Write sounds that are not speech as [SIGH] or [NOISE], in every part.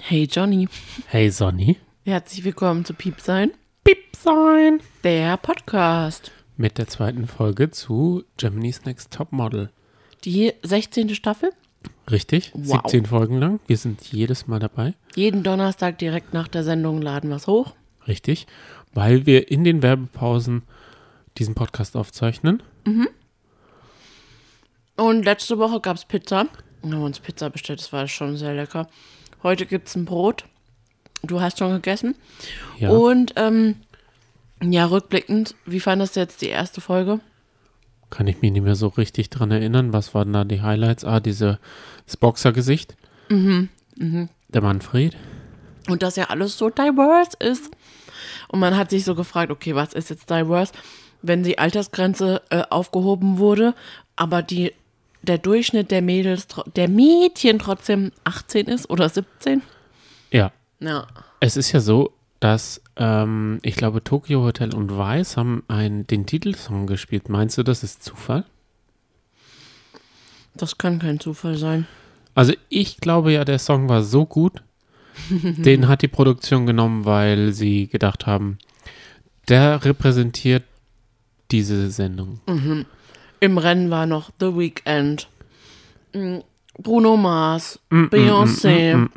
Hey Johnny, Hey Sonny. herzlich willkommen zu Piep sein, Piep sein. der Podcast. Mit der zweiten Folge zu Germany's Next Topmodel. Die 16. Staffel, Richtig? Wow. 17 Folgen lang. Wir sind jedes Mal dabei. jeden Donnerstag direkt nach der Sendung laden wir es hoch. Richtig. Weil wir in den Werbepausen diesen Podcast aufzeichnen. Und letzte Woche gab es Pizza. Haben uns Pizza bestellt, das war schon sehr lecker. Heute gibt es ein Brot. Du hast schon gegessen. Ja. Und ähm, ja, rückblickend, wie fandest du jetzt die erste Folge? Kann ich mich nicht mehr so richtig dran erinnern. Was waren da die Highlights? Ah, diese, das Boxergesicht. Mhm, Der Manfred. Und dass ja alles so diverse ist. Und man hat sich so gefragt, okay, was ist jetzt diverse, wenn die Altersgrenze äh, aufgehoben wurde, aber die, der Durchschnitt der Mädels, der Mädchen trotzdem 18 ist oder 17? Ja. Ja. Es ist ja so, dass ähm, ich glaube, Tokyo Hotel und Vice haben einen, den Titelsong gespielt. Meinst du, das ist Zufall? Das kann kein Zufall sein. Also ich glaube ja, der Song war so gut, [LAUGHS] den hat die Produktion genommen, weil sie gedacht haben, der repräsentiert diese Sendung. Im Rennen war noch The Weeknd, mm, Bruno Mars, Mm, Beyoncé.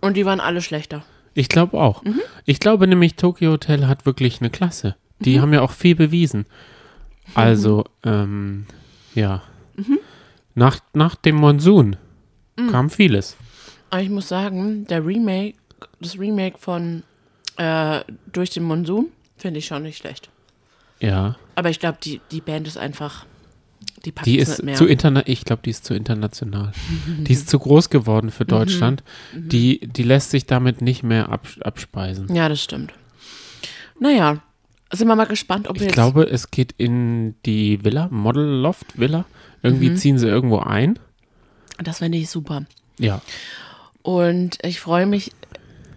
Und die waren alle schlechter. Ich glaube auch. Mhm. Ich glaube nämlich, Tokyo Hotel hat wirklich eine Klasse. Die Mhm. haben ja auch viel bewiesen. Also, ähm, ja. Mhm. Nach, nach dem Monsun kam vieles. Aber ich muss sagen, der Remake, das Remake von äh, Durch den Monsun, finde ich schon nicht schlecht. Ja. Aber ich glaube, die, die Band ist einfach, die Die ist zu interna ich glaube, die ist zu international. [LAUGHS] die ist zu groß geworden Mhm. für Deutschland. Die, die lässt sich damit nicht mehr ab, abspeisen. ja, das stimmt. Naja, sind wir mal gespannt, ob wir Ich glaube, es geht in die Villa, Model Loft Villa. Mhm. Irgendwie ziehen sie irgendwo ein. Das fände ich super. Ja. Und ich freue mich,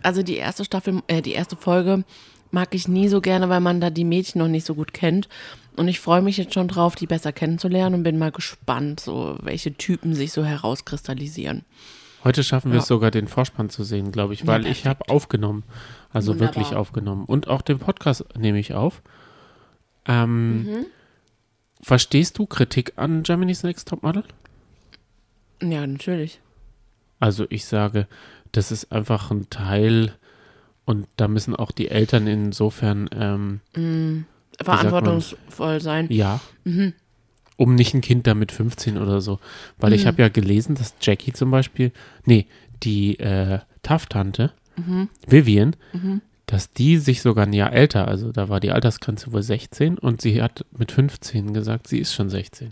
also die erste Staffel, äh, die erste Folge mag ich nie so gerne, weil man da die Mädchen noch nicht so gut kennt. Und ich freue mich jetzt schon drauf, die besser kennenzulernen und bin mal gespannt, so welche Typen sich so herauskristallisieren. Heute schaffen wir Ja. es sogar, den Vorspann zu sehen, glaube ich, Ja, weil ich habe aufgenommen. Also Wunderbar. wirklich aufgenommen. Und auch den Podcast nehme ich auf. Ähm, Mhm. Verstehst du Kritik an Germany's Next Topmodel? Ja, natürlich. Also ich sage, das ist einfach ein Teil und da müssen auch die Eltern insofern, ähm, man? Verantwortungsvoll sein. ja, Mhm. um nicht ein Kind da mit 15 oder so. Weil ich habe ja gelesen, dass Jackie zum Beispiel, nee, die äh, Taff-Tante, Mhm. Vivian, dass die sich sogar ein Jahr älter, also da war die Altersgrenze wohl 16 und sie hat mit 15 gesagt, sie ist schon 16.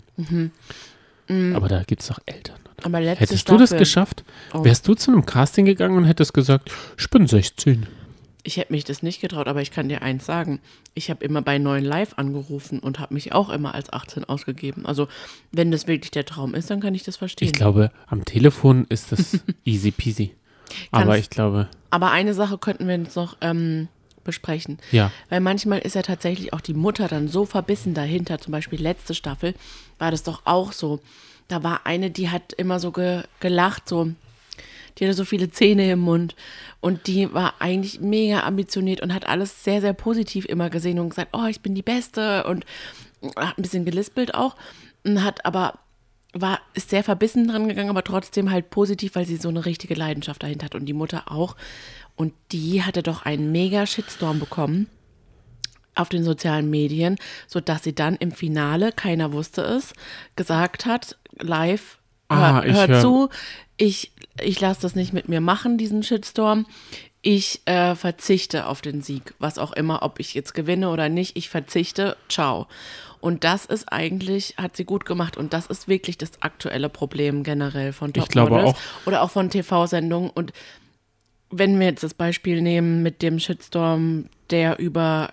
Aber da gibt es doch Eltern. Mhm. Hättest Staffel, du das geschafft? Oh. Wärst du zu einem Casting gegangen und hättest gesagt, ich bin 16? Ich hätte mich das nicht getraut, aber ich kann dir eins sagen. Ich habe immer bei neuen Live angerufen und habe mich auch immer als 18 ausgegeben. Also, wenn das wirklich der Traum ist, dann kann ich das verstehen. Ich glaube, am Telefon ist das [LAUGHS] easy peasy. Aber ich glaube, Aber eine Sache könnten wir jetzt noch ähm, besprechen. ja, Weil manchmal ist ja tatsächlich auch die Mutter dann so verbissen dahinter. Zum Beispiel letzte Staffel war das doch auch so. Da war eine, die hat immer so ge gelacht, so. Die hatte so viele Zähne im Mund. Und die war eigentlich mega ambitioniert und hat alles sehr, sehr positiv immer gesehen und gesagt, oh, ich bin die Beste. Und hat ein bisschen gelispelt auch. Und hat aber, war, ist sehr verbissen dran gegangen, aber trotzdem halt positiv, weil sie so eine richtige Leidenschaft dahinter hat. Und die Mutter auch. Und die hatte doch einen mega Shitstorm bekommen auf den sozialen Medien, sodass sie dann im Finale, keiner wusste es, gesagt hat, live, Ah, hör, ich hör hör- zu, ich, ich lasse das nicht mit mir machen, diesen Shitstorm. Ich äh, verzichte auf den Sieg, was auch immer, ob ich jetzt gewinne oder nicht, ich verzichte, ciao. Und das ist eigentlich, hat sie gut gemacht und das ist wirklich das aktuelle Problem generell von Ich glaube Topmodels auch. oder auch von TV-Sendungen und wenn wir jetzt das Beispiel nehmen mit dem Shitstorm, der über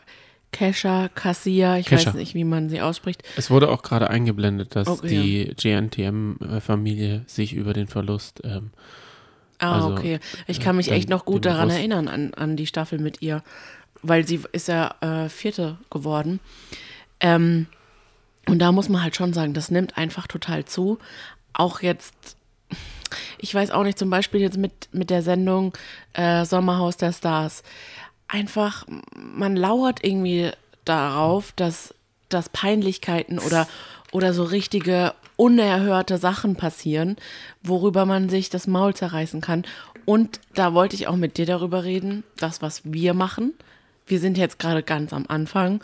Kesha, Cassia, ich Kesha. weiß nicht, wie man sie ausspricht. Es wurde auch gerade eingeblendet, dass Okay, die GNTM-Familie sich über den Verlust. Ähm, Ah, Also, okay. Ich kann mich dann echt noch gut daran bewusst- erinnern, an, an die Staffel mit ihr. Weil sie ist ja äh, Vierte geworden. Ähm, und da muss man halt schon sagen, das nimmt einfach total zu. Auch jetzt, ich weiß auch nicht, zum Beispiel jetzt mit, mit der Sendung äh, Sommerhaus der Stars. Einfach, man lauert irgendwie darauf, dass, dass Peinlichkeiten oder, oder so richtige unerhörte Sachen passieren, worüber man sich das Maul zerreißen kann. Und da wollte ich auch mit dir darüber reden, das, was wir machen. Wir sind jetzt gerade ganz am Anfang.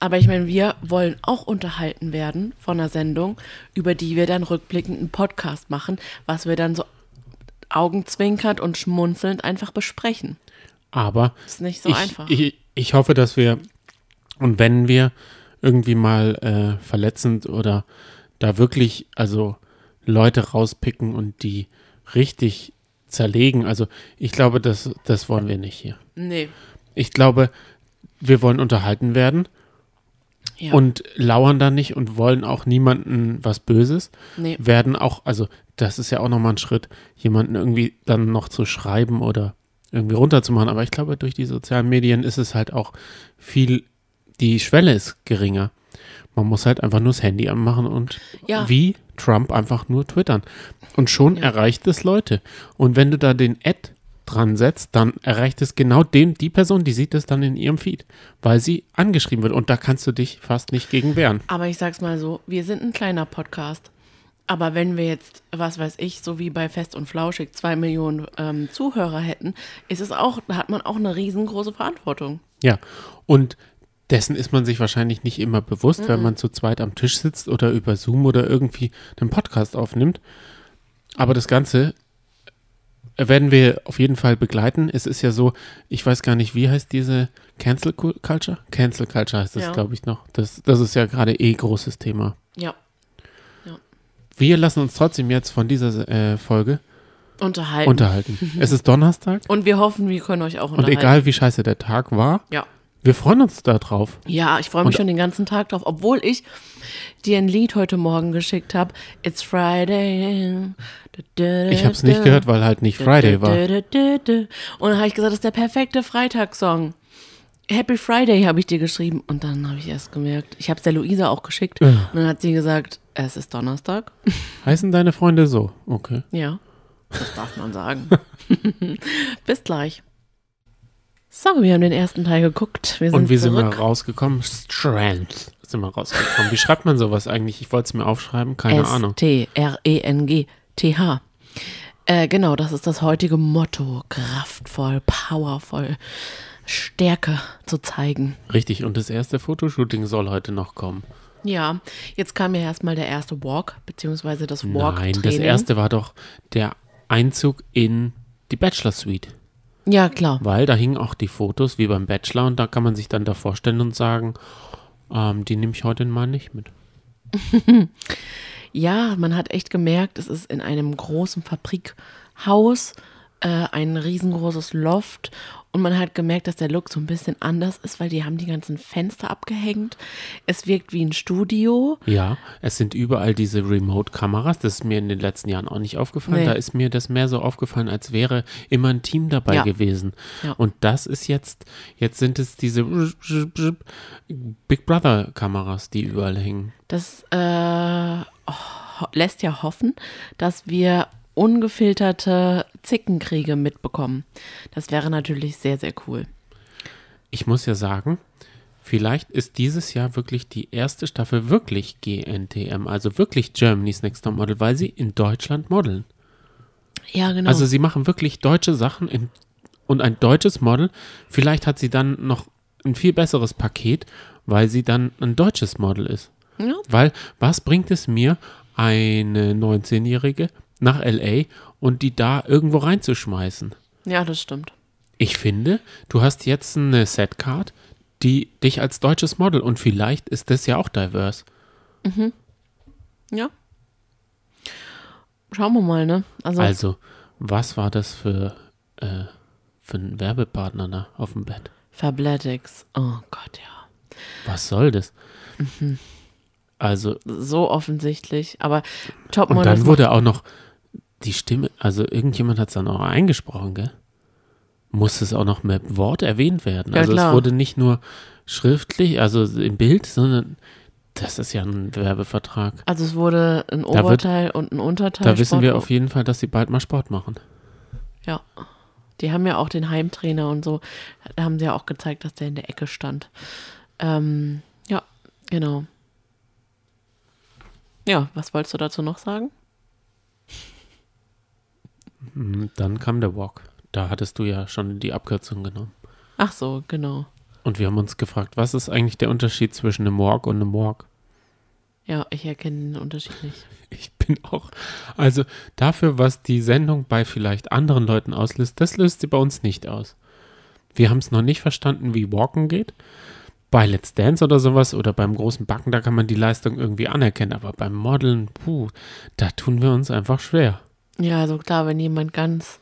Aber ich meine, wir wollen auch unterhalten werden von einer Sendung, über die wir dann rückblickend einen Podcast machen, was wir dann so augenzwinkert und schmunzelnd einfach besprechen. Aber Ist nicht so ich, einfach. Ich, ich hoffe, dass wir, und wenn wir irgendwie mal äh, verletzend oder da wirklich, also Leute rauspicken und die richtig zerlegen, also ich glaube, das, das wollen wir nicht hier. nee. Ich glaube, wir wollen unterhalten werden Ja. und lauern da nicht und wollen auch niemanden was Böses. nee. Werden auch, also das ist ja auch nochmal ein Schritt, jemanden irgendwie dann noch zu schreiben oder irgendwie runterzumachen. Aber ich glaube, durch die sozialen Medien ist es halt auch viel, die Schwelle ist geringer. Man muss halt einfach nur das Handy anmachen und Ja. wie Trump einfach nur twittern. Und schon Ja. erreicht es Leute. Und wenn du da den Ad dran setzt, dann erreicht es genau den, die Person, die sieht es dann in ihrem Feed, weil sie angeschrieben wird. Und da kannst du dich fast nicht gegen wehren. Aber ich sag's mal so, wir sind ein kleiner Podcast. Aber wenn wir jetzt, was weiß ich, so wie bei Fest und Flauschig zwei Millionen ähm, Zuhörer hätten, ist es auch, da hat man auch eine riesengroße Verantwortung. Ja, und dessen ist man sich wahrscheinlich nicht immer bewusst, wenn man zu zweit am Tisch sitzt oder über Zoom oder irgendwie einen Podcast aufnimmt. Aber das Ganze werden wir auf jeden Fall begleiten. Es ist ja so, ich weiß gar nicht, wie heißt diese Cancel Culture? Cancel Culture heißt das, Ja. glaube ich, noch. Das, das ist ja gerade eh großes Thema. Ja. Wir lassen uns trotzdem jetzt von dieser äh, Folge Unterhalten. unterhalten. [LAUGHS] es ist Donnerstag und wir hoffen, wir können euch auch und unterhalten. egal wie scheiße der Tag war, Ja. wir freuen uns darauf. Ja, ich freue mich Und- schon den ganzen Tag drauf, obwohl ich dir ein Lied heute Morgen geschickt habe. It's Friday. Ich habe es nicht gehört, weil halt nicht Friday war. Und dann habe ich gesagt, das ist der perfekte Freitagssong. Happy Friday habe ich dir geschrieben und dann habe ich erst gemerkt, ich habe es der Luisa auch geschickt und dann hat sie gesagt, es ist Donnerstag. [LAUGHS] Heißen deine Freunde so? Okay. Ja, das darf man sagen. [LAUGHS] Bis gleich. So, wir haben den ersten Teil geguckt. Wir sind Und wie sind wir rausgekommen? Strand sind wir rausgekommen. Wie schreibt man sowas eigentlich? Ich wollte es mir aufschreiben, keine Ahnung. S-T-R-E-N-G-T-H. Äh, genau, das ist das heutige Motto. Kraftvoll, powervoll, Stärke zu zeigen. Richtig, und das erste Fotoshooting soll heute noch kommen. Ja, jetzt kam ja erstmal der erste Walk, beziehungsweise das Walk-Training. Nein, das erste war doch der Einzug in die Bachelor Suite. Ja, klar. Weil da hingen auch die Fotos wie beim Bachelor und da kann man sich dann davor stellen und sagen, ähm, die nehme ich heute mal nicht mit. [LAUGHS] Ja, man hat echt gemerkt, es ist in einem großen Fabrikhaus, äh, ein riesengroßes Loft und man hat gemerkt, dass der Look so ein bisschen anders ist, weil die haben die ganzen Fenster abgehängt. Es wirkt wie ein Studio. Ja, es sind überall diese Remote-Kameras. Das ist mir in den letzten Jahren auch nicht aufgefallen. Nee. Da ist mir das mehr so aufgefallen, als wäre immer ein Team dabei Ja. gewesen. Ja. Und das ist jetzt, jetzt sind es diese Big Brother-Kameras, die überall hängen. Das äh, lässt ja hoffen, dass wir ungefilterte Zickenkriege mitbekommen. Das wäre natürlich sehr, sehr cool. Ich muss ja sagen, vielleicht ist dieses Jahr wirklich die erste Staffel wirklich GNTM, also wirklich Germany's Next Top Model, weil sie in Deutschland modeln. Ja, genau. Also sie machen wirklich deutsche Sachen in, und ein deutsches Model. Vielleicht hat sie dann noch ein viel besseres Paket, weil sie dann ein deutsches Model ist. ja, Weil was bringt es mir, eine 19-Jährige nach LA und die da irgendwo reinzuschmeißen? ja, das stimmt. Ich finde, du hast jetzt eine Setcard, die dich als deutsches Model und vielleicht ist das ja auch divers. Ja. Schauen wir mal, ne? Also, Also, was war das für, äh, für ein Werbepartner da auf dem Bett? Fabletics. Oh Gott, ja. Was soll das? Mhm. Also, So offensichtlich. Aber und Topmodel dann ist wurde auch noch die Stimme, also irgendjemand hat es dann auch eingesprochen, gell? Muss es auch noch mit Wort erwähnt werden? Ja, also klar. es wurde nicht nur schriftlich, also im Bild, sondern Das ist ja ein Werbevertrag. Also es wurde ein Da wird- Oberteil und ein Unterteil. Da wissen wir auf jeden Fall, dass sie bald mal Sport machen. Ja. Die haben ja auch den Heimtrainer und so. Da haben sie ja auch gezeigt, dass der in der Ecke stand. Ähm, ja, genau. Ja, was wolltest du dazu noch sagen? Mhm, Dann kam der Walk. Da hattest du ja schon die Abkürzung genommen. Ach so, genau. Und wir haben uns gefragt, was ist eigentlich der Unterschied zwischen einem Walk und einem Walk? Ja, ich erkenne den Unterschied nicht. [LAUGHS] Ich bin auch, also dafür, was die Sendung bei vielleicht anderen Leuten auslöst, das löst sie bei uns nicht aus. Wir haben es noch nicht verstanden, wie Walken geht. Bei Let's Dance oder sowas oder beim großen Backen, da kann man die Leistung irgendwie anerkennen, aber beim Modeln, puh, da tun wir uns einfach schwer. Ja, also klar, wenn jemand ganz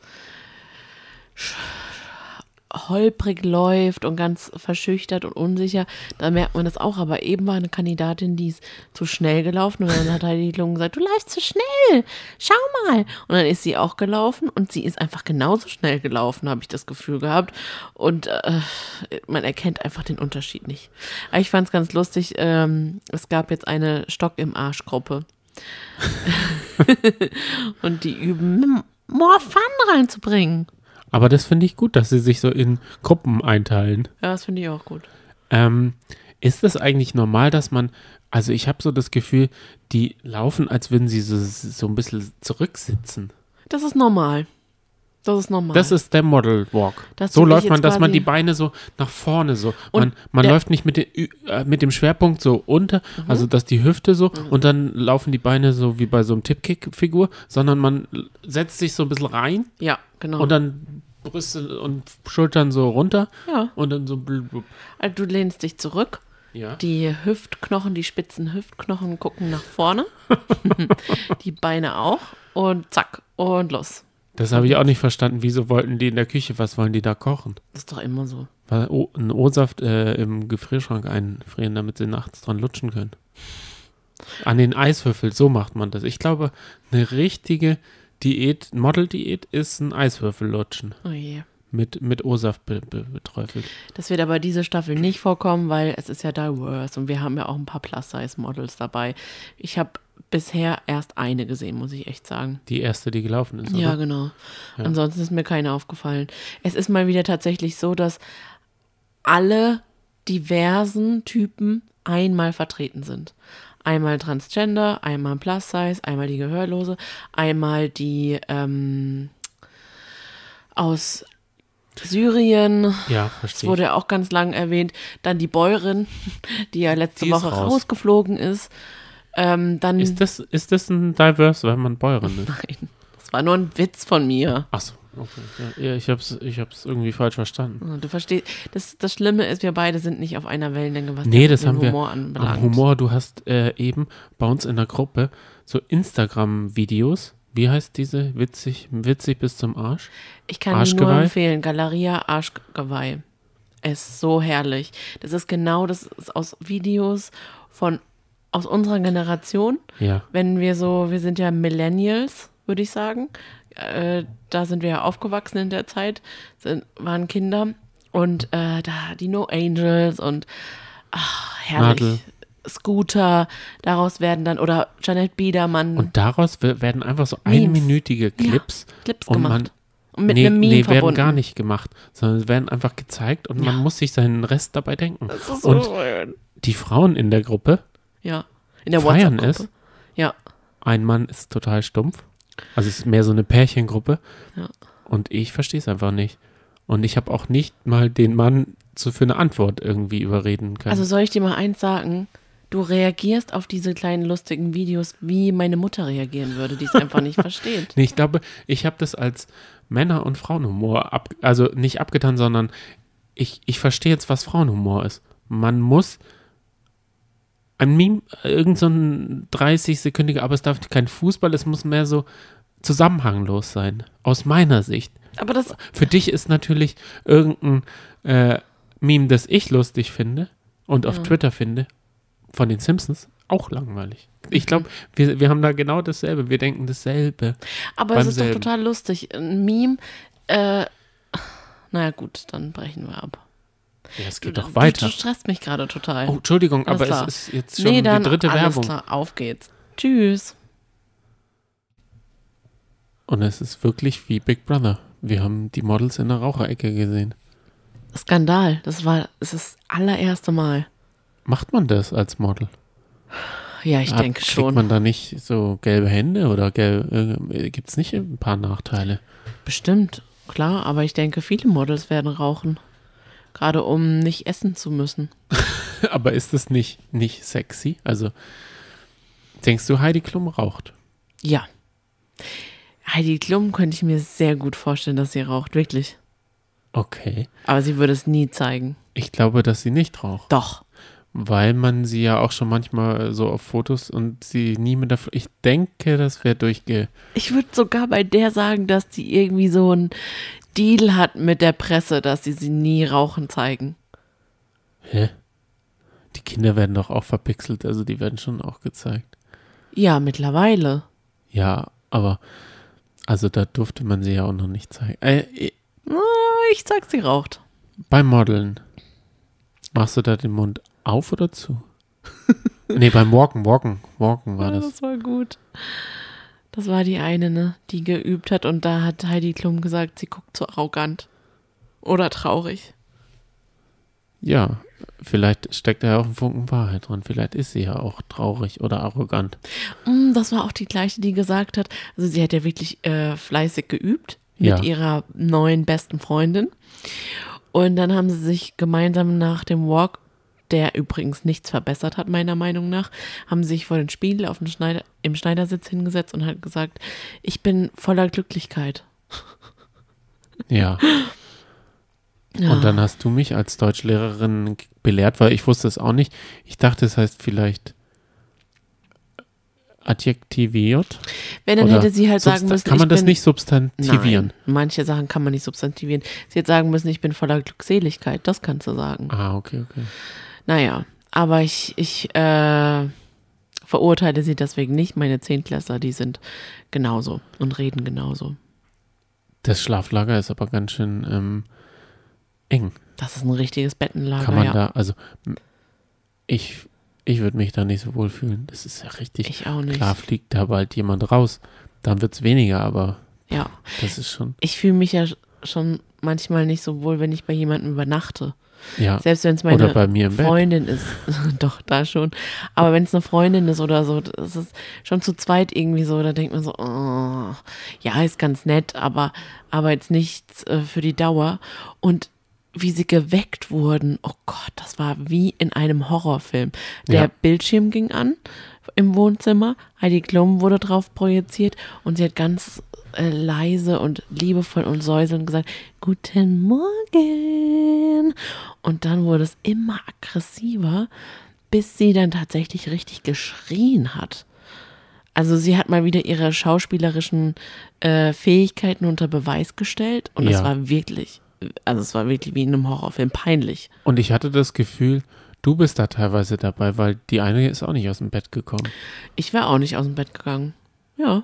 holprig läuft und ganz verschüchtert und unsicher, dann merkt man das auch. Aber eben war eine Kandidatin, die ist zu schnell gelaufen und dann hat Heidi Klum gesagt, du läufst zu schnell, schau mal. Und dann ist sie auch gelaufen und sie ist einfach genauso schnell gelaufen, habe ich das Gefühl gehabt. Und äh, man erkennt einfach den Unterschied nicht. Aber ich fand es ganz lustig, ähm, es gab jetzt eine Stock im Arsch-Gruppe. [LAUGHS] und die üben, more Fun reinzubringen. Aber das finde ich gut, dass sie sich so in Gruppen einteilen. Ja, das finde ich auch gut. Ähm, ist es eigentlich normal, dass man, also ich habe so das Gefühl, die laufen, als würden sie so, so ein bisschen zurücksitzen. Das ist normal. Das ist normal. Das ist der Model Walk. Dass so läuft man, dass man die Beine so nach vorne so. Man, man läuft nicht mit, den, äh, mit dem Schwerpunkt so unter, Mhm. also dass die Hüfte so und dann laufen die Beine so wie bei so einem Tippkick-Figur, sondern man setzt sich so ein bisschen rein ja, genau. und dann Brüste und Schultern so runter ja, und dann so. blub, blub. also du lehnst dich zurück. Ja. Die Hüftknochen, die spitzen Hüftknochen gucken nach vorne. [LAUGHS] [LAUGHS] die Beine auch. Und zack. Und los. Das habe ich auch nicht verstanden. Wieso wollten die in der Küche, was wollen die da kochen? Das ist doch immer so. Weil O- einen O-Saft äh, im Gefrierschrank einfrieren, damit sie nachts dran lutschen können. An den Eiswürfel, so macht man das. Ich glaube, eine richtige Diät, Model-Diät ist ein Eiswürfel lutschen. Oh je. Mit, mit O-Saft be, be, beträufelt. Das wird aber diese Staffel nicht vorkommen, weil es ist ja diverse und wir haben ja auch ein paar Plus-Size-Models dabei. Ich habe bisher erst eine gesehen, muss ich echt sagen. Die erste, die gelaufen ist. Ja, oder? genau. Ja. Ansonsten ist mir keine aufgefallen. Es ist mal wieder tatsächlich so, dass alle diversen Typen einmal vertreten sind. Einmal Transgender, einmal Plus Size, einmal die Gehörlose, einmal die ähm, aus Syrien, Ja, das verstehe. wurde ja auch ganz lang erwähnt. Dann die Bäuerin, [LAUGHS] die ja letzte Die Woche raus. rausgeflogen ist. Ähm, dann, Ist das, ist das ein Diverse, wenn man Bäuerin ist? nein, das war nur ein Witz von mir. Achso, okay. Ja, ich habe es ich hab's irgendwie falsch verstanden. Du verstehst, das, das Schlimme ist, wir beide sind nicht auf einer Wellenlänge, was Nee, das den haben wir Humor anbelangt. Am Humor, du hast äh, eben bei uns in der Gruppe so Instagram-Videos. Wie heißt diese? Witzig, witzig bis zum Arsch. Ich kann nur Arschgeweih? empfehlen, Galeria Arschgeweih. Es ist so herrlich. Das ist genau das ist aus Videos von aus unserer Generation. Ja. Wenn wir so, wir sind ja Millennials, würde ich sagen. Äh, da sind wir ja aufgewachsen in der Zeit, sind, waren Kinder. Und äh, da die No Angels und ach, herrlich. Nadel. Scooter, daraus werden dann, oder Janet Biedermann Und daraus we- werden einfach so Memes. einminütige Clips. Clips und man- gemacht. und mit nee, einem Meme nee, werden verbunden. gar nicht gemacht, sondern werden einfach gezeigt und man muss sich seinen Rest dabei denken. Das ist so Und schön. die Frauen in der Gruppe, Ja. In der feiern es. Ja. ein Mann ist total stumpf. Also es ist mehr so eine Pärchengruppe. Ja. Und ich verstehe es einfach nicht. Und ich habe auch nicht mal den Mann zu, für eine Antwort irgendwie überreden können. Also soll ich dir mal eins sagen? Du reagierst auf diese kleinen lustigen Videos, wie meine Mutter reagieren würde, die es einfach nicht [LAUGHS] versteht. Nee, ich glaube, ich habe das als Männer- und Frauenhumor, ab, also nicht abgetan, sondern ich, ich verstehe jetzt, was Frauenhumor ist. Man muss ein Meme, irgend so ein 30-sekündiger, aber es darf kein Fußball, es muss mehr so zusammenhanglos sein, aus meiner Sicht. Aber das, Für dich ist natürlich irgendein äh, Meme, das ich lustig finde und auf Ja. Twitter finde, von den Simpsons, auch langweilig. Ich glaube, wir, wir haben da genau dasselbe. Wir denken dasselbe. aber es ist doch selben. total lustig. Ein Meme, äh, naja gut, dann brechen wir ab. Ja, es geht du, doch weiter. Du, du stresst mich gerade total. Oh, Entschuldigung, Alles aber klar. es ist jetzt schon nee, dann die dritte alles Werbung. klar, auf geht's. Tschüss. Und es ist wirklich wie Big Brother. Wir haben die Models in der Raucherecke gesehen. Skandal. Das war es ist das allererste Mal. Macht man das als Model? Ja, ich Hat- denke Kriegt schon. man da nicht so gelbe Hände oder gibt es nicht ein paar Nachteile? Bestimmt, klar, aber ich denke, viele Models werden rauchen. Gerade um nicht essen zu müssen. [LAUGHS] Aber ist das nicht, nicht sexy? Also, denkst du, Heidi Klum raucht? Ja. Heidi Klum könnte ich mir sehr gut vorstellen, dass sie raucht, wirklich. Okay. Aber sie würde es nie zeigen. Ich glaube, dass sie nicht raucht. Doch. Weil man sie ja auch schon manchmal so auf Fotos und sie nie mit der. Ich denke, das wäre durchge. Ich würde sogar bei der sagen, dass die irgendwie so einen Deal hat mit der Presse, dass sie sie nie rauchen zeigen. Hä? Die Kinder werden doch auch verpixelt, also die werden schon auch gezeigt. Ja, mittlerweile. Ja, aber. Also da durfte man sie ja auch noch nicht zeigen. Äh, Na, Ich sag, sie raucht. beim Modeln. Machst du da den Mund auf oder zu? [LAUGHS] nee, beim Walken, Walken, Walken war Ja, das. das war gut. Das war die eine, ne, die geübt hat und da hat Heidi Klum gesagt, sie guckt so arrogant. Oder traurig. Ja, vielleicht steckt da ja auch ein Funken Wahrheit drin. Vielleicht ist sie ja auch traurig oder arrogant. Mm, Das war auch die gleiche, die gesagt hat, also sie hat ja wirklich äh, fleißig geübt mit Ja. ihrer neuen besten Freundin. Und dann haben sie sich gemeinsam nach dem Walk, der übrigens nichts verbessert hat, meiner Meinung nach, haben sich vor den Spiegel auf den Schneider, im Schneidersitz hingesetzt und hat gesagt, ich bin voller Glücklichkeit. Ja. Ja. Und dann hast du mich als Deutschlehrerin belehrt, weil ich wusste es auch nicht. Ich dachte, es heißt vielleicht adjektiviert. Wenn, dann hätte sie halt sagen müssen, Kann man ich das bin, nicht substantivieren? Nein, manche Sachen kann man nicht substantivieren. Sie hätte sagen müssen, ich bin voller Glückseligkeit. Das kannst du sagen. Ah, okay, okay. Naja, aber ich, ich äh, verurteile sie deswegen nicht. Meine Zehntklässler, die sind genauso und reden genauso. Das Schlaflager ist aber ganz schön ähm, eng. Das ist ein richtiges Bettenlager. Kann man ja. da, also ich, ich würde mich da nicht so wohl fühlen. Das ist ja richtig. Ich auch nicht. Klar fliegt da bald jemand raus. Dann wird es weniger, aber Ja, das ist schon, ich fühle mich ja schon manchmal nicht so wohl, wenn ich bei jemandem übernachte. Ja. Selbst wenn es meine bei mir im Bett. Freundin ist. [LAUGHS] Doch, da schon. Aber wenn es eine Freundin ist oder so, das ist schon zu zweit irgendwie so, da denkt man so, oh, ja, ist ganz nett, aber, aber jetzt nichts äh, für die Dauer. Und wie sie geweckt wurden, oh Gott, das war wie in einem Horrorfilm. Der Ja. Bildschirm ging an im Wohnzimmer, Heidi Klum wurde drauf projiziert und sie hat ganz äh, leise und liebevoll und säuselnd gesagt, guten Morgen. Und dann wurde es immer aggressiver, bis sie dann tatsächlich richtig geschrien hat. Also sie hat mal wieder ihre schauspielerischen äh, Fähigkeiten unter Beweis gestellt und es Ja. war wirklich, also es war wirklich wie in einem Horrorfilm peinlich. Und ich hatte das Gefühl, du bist da teilweise dabei, weil die eine ist auch nicht aus dem Bett gekommen. Ich wäre auch nicht aus dem Bett gegangen. Ja,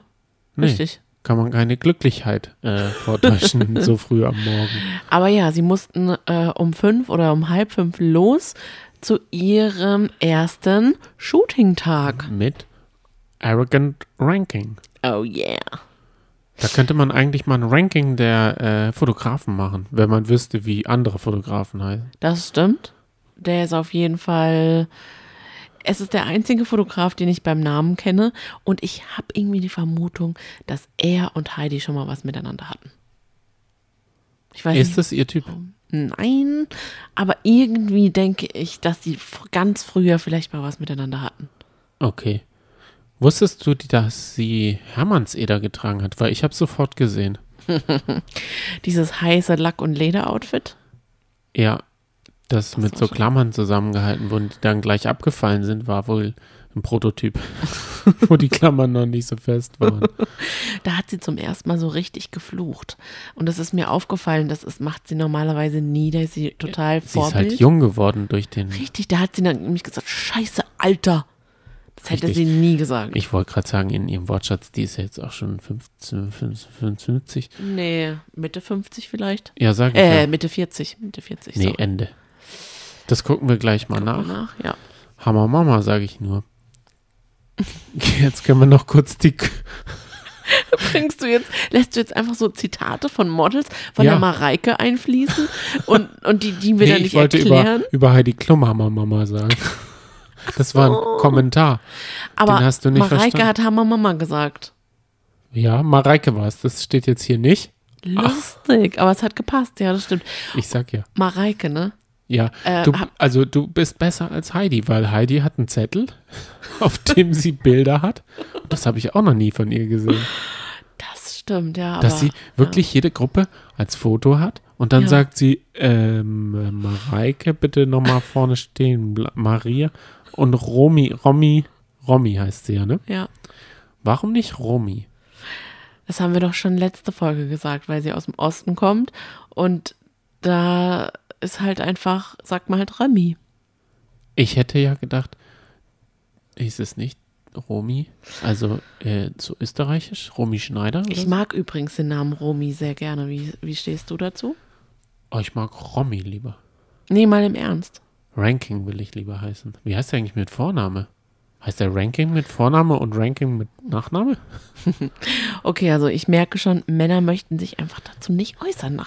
Nee. richtig. Kann man keine Glücklichkeit äh, vortäuschen, [LAUGHS] so früh am Morgen. Aber ja, sie mussten äh, um fünf oder um halb fünf los zu ihrem ersten Shooting-Tag. Mit Arrogant Ranking. Oh yeah. Da könnte man eigentlich mal ein Ranking der äh, Fotografen machen, wenn man wüsste, wie andere Fotografen heißen. Das stimmt. Der ist auf jeden Fall. Es ist der einzige Fotograf, den ich beim Namen kenne. Und ich habe irgendwie die Vermutung, dass er und Heidi schon mal was miteinander hatten. Ich weiß Ist nicht. das ihr Typ? Nein, aber irgendwie denke ich, dass die f- ganz früher vielleicht mal was miteinander hatten. Okay. Wusstest du, dass sie Hermannseder getragen hat? Weil ich habe sofort gesehen. [LAUGHS] Dieses heiße Lack- und Leder-Outfit. Ja, das, Das mit so Klammern zusammengehalten wurden, die dann gleich abgefallen sind, war wohl ein Prototyp, [LAUGHS] wo die Klammern noch nicht so fest waren. [LAUGHS] Da hat sie zum ersten Mal so richtig geflucht. Und das ist mir aufgefallen, das ist, macht sie normalerweise nie, da ist sie total Sie ist Vorbild. halt jung geworden durch den. Richtig, da hat sie dann nämlich gesagt, scheiße, Alter. Das hätte Richtig. sie nie gesagt. Ich wollte gerade sagen, in ihrem Wortschatz, die ist ja jetzt auch schon 15, 55. nee, Mitte 50 vielleicht. Ja, sag ich Äh, ja. Mitte 40. Mitte 40. Nee, sorry. Ende. Das gucken wir gleich mal nach. nach. Ja. Hammer Mama, sage ich nur. [LAUGHS] Jetzt können wir noch kurz die. [LAUGHS] Bringst du jetzt, lässt du jetzt einfach so Zitate von Models von Ja. der Mareike einfließen und, und die, die wir Nee, dann ich nicht wollte erklären? über, über Heidi Klum Hammer Mama sagen. [LAUGHS] Das war ein Kommentar. Aber den hast du nicht Mareike verstanden. hat Hammer Mama gesagt. Ja, Mareike war es. Das steht jetzt hier nicht. Lustig, aber es hat gepasst, ja, das stimmt. Ich sag ja. Mareike, ne? Ja, Äh, du, also du bist besser als Heidi, weil Heidi hat einen Zettel, [LAUGHS] auf dem sie Bilder hat. Und das habe ich auch noch nie von ihr gesehen. Das stimmt, ja. Dass aber, sie wirklich jede Gruppe als Foto hat und dann Ja. sagt sie, ähm, Mareike, bitte nochmal vorne stehen, Maria und Romi, Romi, Romi heißt sie ja, ne? Ja, Warum nicht Romi? das haben wir doch schon letzte Folge gesagt, weil sie aus dem Osten kommt und da ist halt einfach, sagt man halt Remy. Ich hätte ja gedacht, hieß es nicht Romi, also äh, so österreichisch, Romi Schneider? Ich so? mag übrigens den Namen Romy sehr gerne. Wie, wie stehst du dazu? Oh, ich mag Romi lieber. Nee, mal im Ernst. Ranking will ich lieber heißen. Wie heißt der eigentlich mit Vorname? Heißt der Ranking mit Vorname und Ranking mit Nachname? [LAUGHS] Okay, also ich merke schon, Männer möchten sich einfach dazu nicht äußern.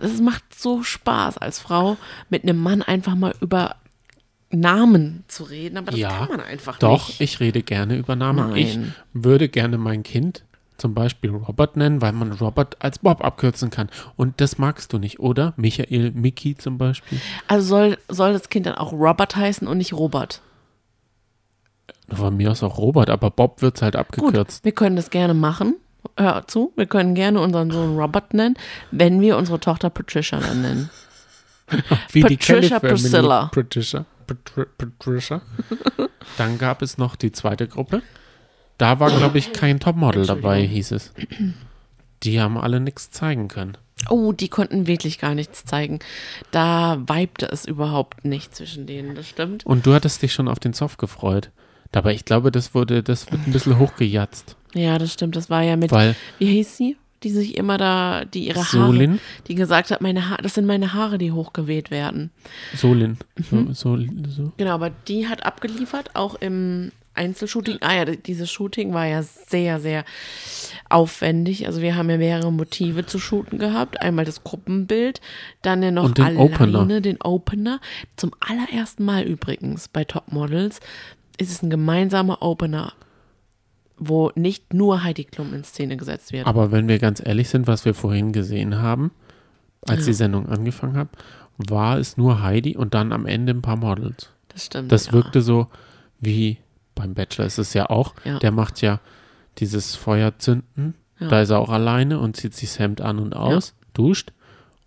Das macht so Spaß als Frau, mit einem Mann einfach mal über Namen zu reden, aber das Ja, kann man einfach Doch, nicht. ich rede gerne über Namen. Nein. Ich würde gerne mein Kind zum Beispiel Robert nennen, weil man Robert als Bob abkürzen kann. Und das magst du nicht, oder? Michael, Mickey zum Beispiel. Also soll, soll das Kind dann auch Robert heißen und nicht Robert? Von mir aus auch Robert, aber Bob wird halt Gut, abgekürzt. wir können das gerne machen. Hör zu, wir können gerne unseren Sohn Robert nennen, wenn wir unsere Tochter Patricia dann nennen. [LAUGHS] Wie Patricia. Priscilla. Patricia. Patri Patricia. Dann gab es noch die zweite Gruppe. Da war, glaube ich, kein Topmodel dabei, hieß es. Die haben alle nichts zeigen können. Oh, die konnten wirklich gar nichts zeigen. Da vibte es überhaupt nicht zwischen denen, das stimmt. Und du hattest dich schon auf den Zoff gefreut. Dabei, ich glaube, das wurde, das wird ein bisschen hochgejatzt. Ja, das stimmt. Das war ja mit, Weil wie hieß sie? Die sich immer da, die ihre Haare, Solin, die gesagt hat, meine Haare, das sind meine Haare, die hochgeweht werden. Solin, Mhm. so, so, so. Genau, aber die hat abgeliefert, auch im Einzelshooting. Ah ja, dieses Shooting war ja sehr, sehr aufwendig. Also wir haben ja mehrere Motive zu shooten gehabt. Einmal das Gruppenbild, dann ja noch Und den alleine Opener. den Opener. Zum allerersten Mal übrigens bei Topmodels ist es ein gemeinsamer Opener, wo nicht nur Heidi Klum in Szene gesetzt wird. Aber wenn wir ganz ehrlich sind, was wir vorhin gesehen haben, als die Sendung angefangen hat, war es nur Heidi und dann am Ende ein paar Models. Das stimmt. Das ja. wirkte so wie beim Bachelor ist es ja auch. Ja. Der macht ja dieses Feuer zünden. Ja. Da ist er auch alleine und zieht sich das Hemd an und aus, duscht.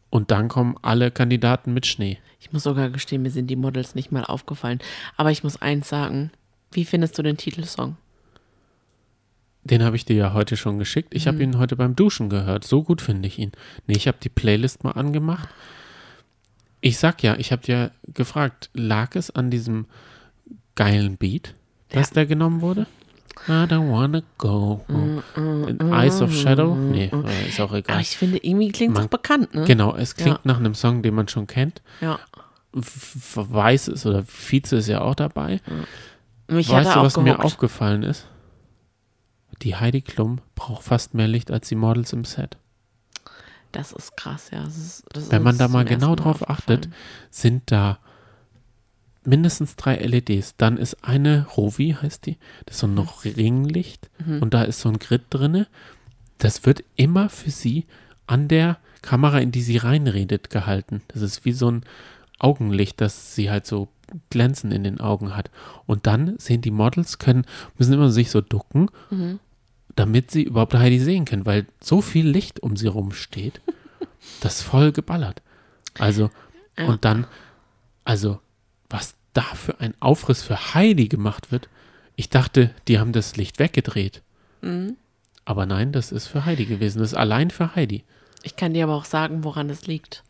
Und dann kommen alle Kandidaten mit Schnee. Ich muss sogar gestehen, mir sind die Models nicht mal aufgefallen. Aber ich muss eins sagen. Wie findest du den Titelsong? Den habe ich dir ja heute schon geschickt. Ich Mhm. habe ihn heute beim Duschen gehört. So gut finde ich ihn. Nee, ich habe die Playlist mal angemacht. Ich sag ja, ich habe dir gefragt, lag es an diesem geilen Beat, dass der genommen wurde? I don't wanna go. In Eyes of Shadow? Nee, äh, ist auch Aber egal. ich finde, irgendwie klingt es auch bekannt, ne? Genau, es klingt Ja. nach einem Song, den man schon kennt. Ja. F- Weiß ist oder Vize ist ja auch dabei. Mich weißt du, was mir aufgehuckt. aufgefallen ist? Die Heidi Klum braucht fast mehr Licht als die Models im Set. Das ist krass, ja. Das ist, das Wenn man da mal genau drauf achtet, sind da mindestens drei LEDs. Dann ist eine Rovi, heißt die, das ist so ein Ringlicht Mhm. und da ist so ein Grid drinne. Das wird immer für sie an der Kamera, in die sie reinredet, gehalten. Das ist wie so ein Augenlicht, das sie halt so glänzen in den Augen hat. Und dann sehen die Models, können, müssen immer sich so ducken, Mhm. damit sie überhaupt Heidi sehen können, weil so viel Licht um sie rum steht, [LAUGHS] das voll geballert. Also, Ja. und dann, also, was da für ein Aufriss für Heidi gemacht wird, ich dachte, die haben das Licht weggedreht. Mhm. Aber nein, das ist für Heidi gewesen. Das ist allein für Heidi. Ich kann dir aber auch sagen, woran es liegt.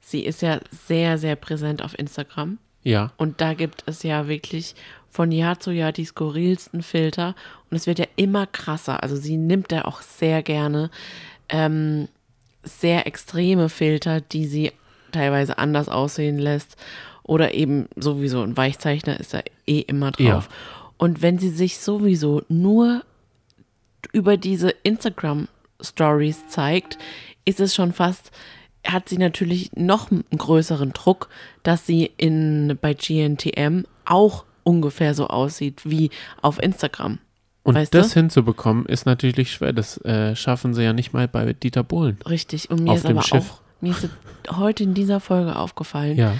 Sie ist ja sehr, sehr präsent auf Instagram. Ja, Und da gibt es ja wirklich von Jahr zu Jahr die skurrilsten Filter. Und es wird ja immer krasser. Also sie nimmt da auch sehr gerne ähm, sehr extreme Filter, die sie teilweise anders aussehen lässt. Oder eben sowieso ein Weichzeichner ist da eh immer drauf. Ja. Und wenn sie sich sowieso nur über diese Instagram-Stories zeigt, ist es schon fast, hat sie natürlich noch einen größeren Druck, dass sie in, bei GNTM auch ungefähr so aussieht wie auf Instagram. Und weißt das du? hinzubekommen ist natürlich schwer. Das äh, schaffen sie ja nicht mal bei Dieter Bohlen. Richtig. Und mir Auf ist dem aber Schiff. auch, mir ist heute in dieser Folge aufgefallen, Ja.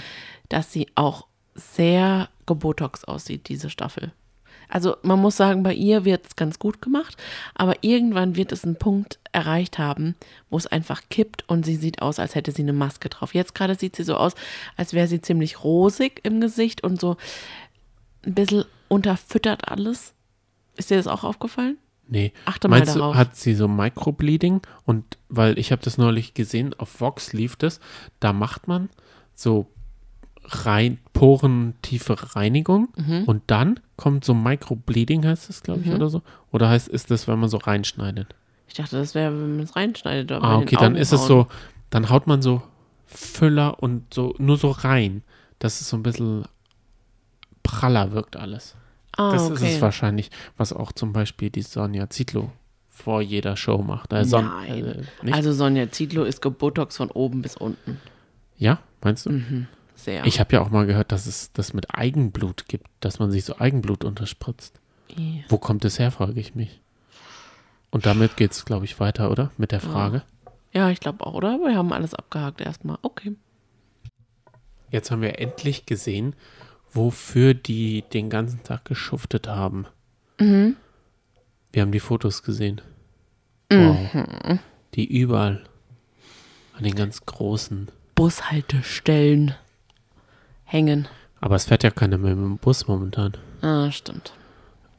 Dass sie auch sehr gebotox aussieht, diese Staffel. Also man muss sagen, bei ihr wird es ganz gut gemacht, aber irgendwann wird es einen Punkt erreicht haben, wo es einfach kippt und sie sieht aus, als hätte sie eine Maske drauf. Jetzt gerade sieht sie so aus, als wäre sie ziemlich rosig im Gesicht und so ein bisschen unterfüttert alles. Ist dir das auch aufgefallen? Nee. Achte mal Meinst darauf. du, hat sie so Microbleeding? Und weil ich habe das neulich gesehen, auf Vox lief das, da macht man so rein, porentiefe Reinigung Mhm. und dann kommt so Microbleeding, heißt das, glaube ich, oder so. Oder heißt ist das, wenn man so reinschneidet? Ich dachte, das wäre, wenn man es reinschneidet. aber Ah, okay, dann ist es so, dann haut man so Füller und so, nur so rein, dass es so ein bisschen praller wirkt alles. Ah, das okay. ist es wahrscheinlich, was auch zum Beispiel die Sonja Zietlow vor jeder Show macht. Äh, Son Nein. Äh? Also Sonja Zietlow ist gebotox von oben bis unten. ja, meinst du? Sehr. Ich habe ja auch mal gehört, dass es das mit Eigenblut gibt, dass man sich so Eigenblut unterspritzt. I. Wo kommt es her, frage ich mich. Und damit geht es, glaube ich, weiter, oder? Mit der Frage. Ja, ich glaube auch, oder? Wir haben alles abgehakt erstmal. Okay. Jetzt haben wir endlich gesehen, wofür die den ganzen Tag geschuftet haben. Mhm. Wir haben die Fotos gesehen. Wow. Die überall an den ganz großen. Bushaltestellen hängen. Aber es fährt ja keiner mehr mit dem Bus momentan. Ah, stimmt.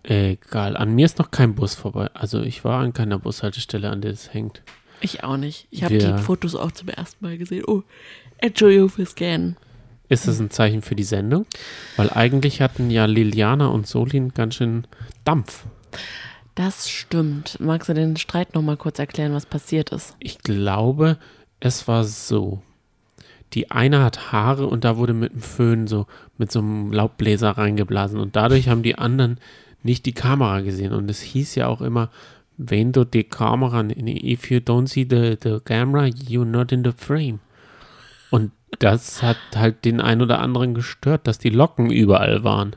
Egal, an mir ist noch kein Bus vorbei. Also ich war an keiner Bushaltestelle, an der es hängt. Ich auch nicht. Ich habe die Fotos auch zum ersten Mal gesehen. Oh, Entschuldigung fürs Scannen. Ist das ein Zeichen für die Sendung? Weil eigentlich hatten ja Liliana und Solin ganz schön Dampf. Das stimmt. Magst du den Streit noch mal kurz erklären, was passiert ist? Ich glaube, es war so. Die eine hat Haare und da wurde mit dem Föhn so, mit so einem Laubbläser reingeblasen und dadurch haben die anderen nicht die Kamera gesehen und es hieß ja auch immer, wenn du die Kamera, if you don't see the, the camera, you're not in the frame. Und das hat halt den einen oder anderen gestört, dass die Locken überall waren.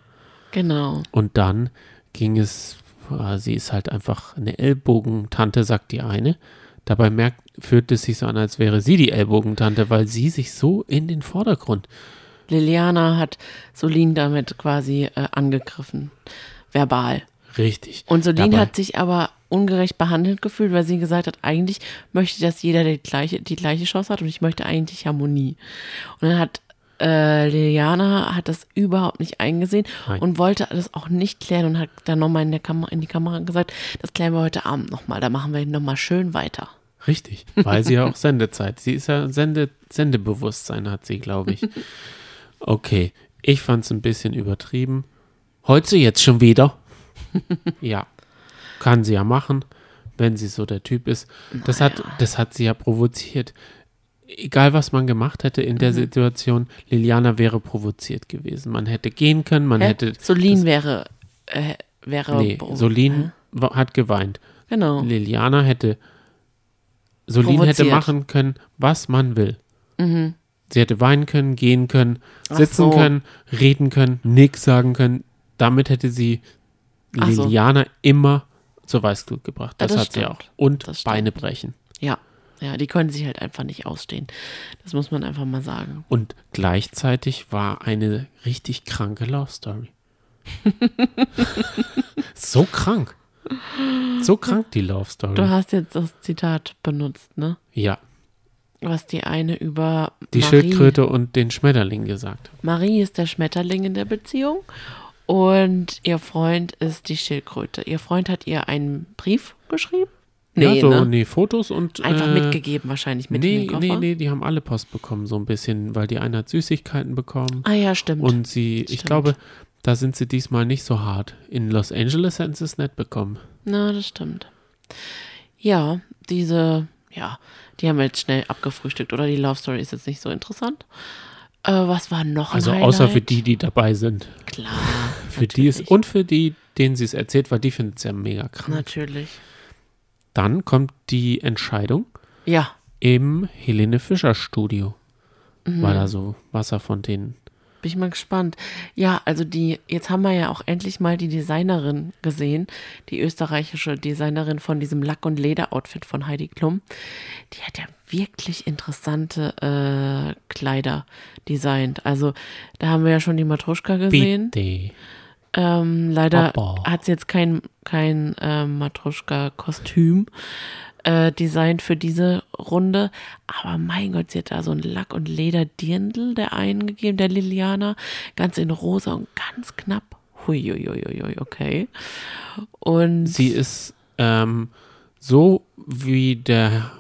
Genau. Und dann ging es, ah, sie ist halt einfach eine Ellbogentante, sagt die eine. Dabei merkt, fühlt es sich so an, als wäre sie die Ellbogentante, weil sie sich so in den Vordergrund. Liliana hat Solin damit quasi äh, angegriffen. Verbal. Richtig. Und Solin hat sich aber ungerecht behandelt gefühlt, weil sie gesagt hat, eigentlich möchte ich, dass jeder die gleiche, die gleiche Chance hat und ich möchte eigentlich Harmonie. Und dann hat äh, Liliana hat das überhaupt nicht eingesehen Nein. und wollte das auch nicht klären und hat dann nochmal in, der in die Kamera gesagt, das klären wir heute Abend nochmal, da machen wir nochmal schön weiter. Richtig, weil sie ja auch Sendezeit. Sie ist ja Sende, Sendebewusstsein, hat sie, glaube ich. [LAUGHS] Okay, ich fand es ein bisschen übertrieben. Heute jetzt schon wieder? [LAUGHS] ja, kann sie ja machen, wenn sie so der Typ ist. Das, hat, das hat sie ja provoziert. Egal, was man gemacht hätte in Mhm. der Situation, Liliana wäre provoziert gewesen. Man hätte gehen können, man Hä? hätte. Solin das- wäre, äh, wäre. Nee, Solin wa- hat geweint. Genau. Liliana hätte, Solin hätte machen können, was man will. Mhm. Sie hätte weinen können, gehen können, sitzen so. können, reden können, nix sagen können. Damit hätte sie Ach so. Liliana immer zur Weißglut gebracht. Ja, Das, das hat sie auch. stimmt. Und Das stimmt. Beine brechen. Ja. Ja, die können sich halt einfach nicht ausstehen. Das muss man einfach mal sagen. Und gleichzeitig war eine richtig kranke Love Story. [LAUGHS] so krank. So krank die Love Story. Du hast jetzt das Zitat benutzt, ne? ja, Was die eine über die Marie. Schildkröte und den Schmetterling gesagt hat. Marie ist der Schmetterling in der Beziehung und ihr Freund ist die Schildkröte. Ihr Freund hat ihr einen Brief geschrieben? Nee, ja, so, ne? nee, Fotos und. Einfach äh, mitgegeben wahrscheinlich mit nee, in den Koffer. nee, nee, die haben alle Post bekommen, so ein bisschen, weil die eine hat Süßigkeiten bekommen. Ah ja, stimmt. Und sie, ich Stimmt. glaube, da sind sie diesmal nicht so hart. In Los Angeles hätten sie es nicht bekommen. Na, das stimmt. Ja, diese, ja, die haben wir jetzt schnell abgefrühstückt, oder? Die Love Story ist jetzt nicht so interessant. Äh, was war noch Also außer für die, die dabei sind. Klar. Für die ist natürlich. und für die, denen sie es erzählt, weil die findet es ja mega krass. Natürlich. Dann kommt die Entscheidung Ja. im Helene Fischer Studio, Mhm. weil da so Wasserfontänen. Bin ich mal gespannt. Ja, also die, jetzt haben wir ja auch endlich mal die Designerin gesehen, die österreichische Designerin von diesem Lack- und Leder-Outfit von Heidi Klum. Die hat ja wirklich interessante äh, Kleider designt. Also da haben wir ja schon die Matruschka gesehen. Bitte. Ähm, leider Papa. hat sie jetzt kein, kein ähm, Matruschka-Kostüm äh, designt für diese Runde. Aber mein Gott, sie hat da so ein Lack- und Leder-Dirndl der einen gegeben, der Liliana. Ganz in rosa und ganz knapp. Huiuiuiui, okay. Und Sie ist ähm, so wie der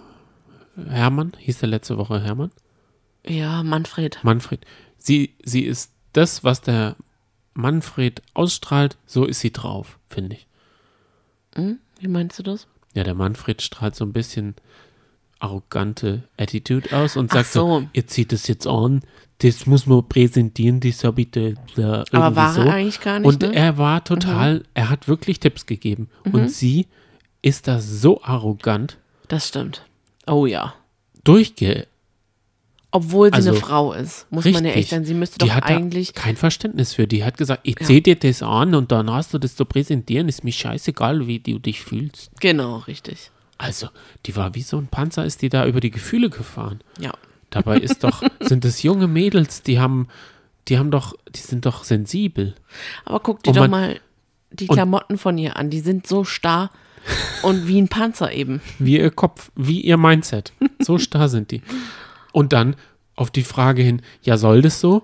Hermann, hieß der letzte Woche Hermann? ja, Manfred. Manfred. Sie, sie ist das, was der Manfred ausstrahlt, so ist sie drauf, finde ich. Hm? Wie meinst du das? Ja, der Manfred strahlt so ein bisschen arrogante Attitude aus und Ach sagt so, so. ihr zieht es jetzt an, das muss man präsentieren, das habe ich da, da irgendwie Aber war so. er eigentlich gar nicht, Und ne? er war total, er hat wirklich Tipps gegeben. Und sie ist da so arrogant Das stimmt. Oh ja. durchge... Obwohl sie Also, eine Frau ist, muss man ja Richtig. echt sagen. Sie müsste doch eigentlich. kein Verständnis für. Die hat gesagt, ich Ja. zieh dir das an und dann hast du das zu präsentieren. Ist mir scheißegal, wie du dich fühlst. Genau, richtig. Also, die war wie so ein Panzer, ist die da über die Gefühle gefahren. Ja. Dabei ist doch, [LAUGHS] sind das junge Mädels, die haben, die haben doch, die sind doch sensibel. Aber guck dir doch mal die Klamotten von ihr an. Die sind so starr [LAUGHS] und wie ein Panzer eben. Wie ihr Kopf, wie ihr Mindset. So starr sind die. [LAUGHS] Und dann auf die Frage hin, ja, soll das so?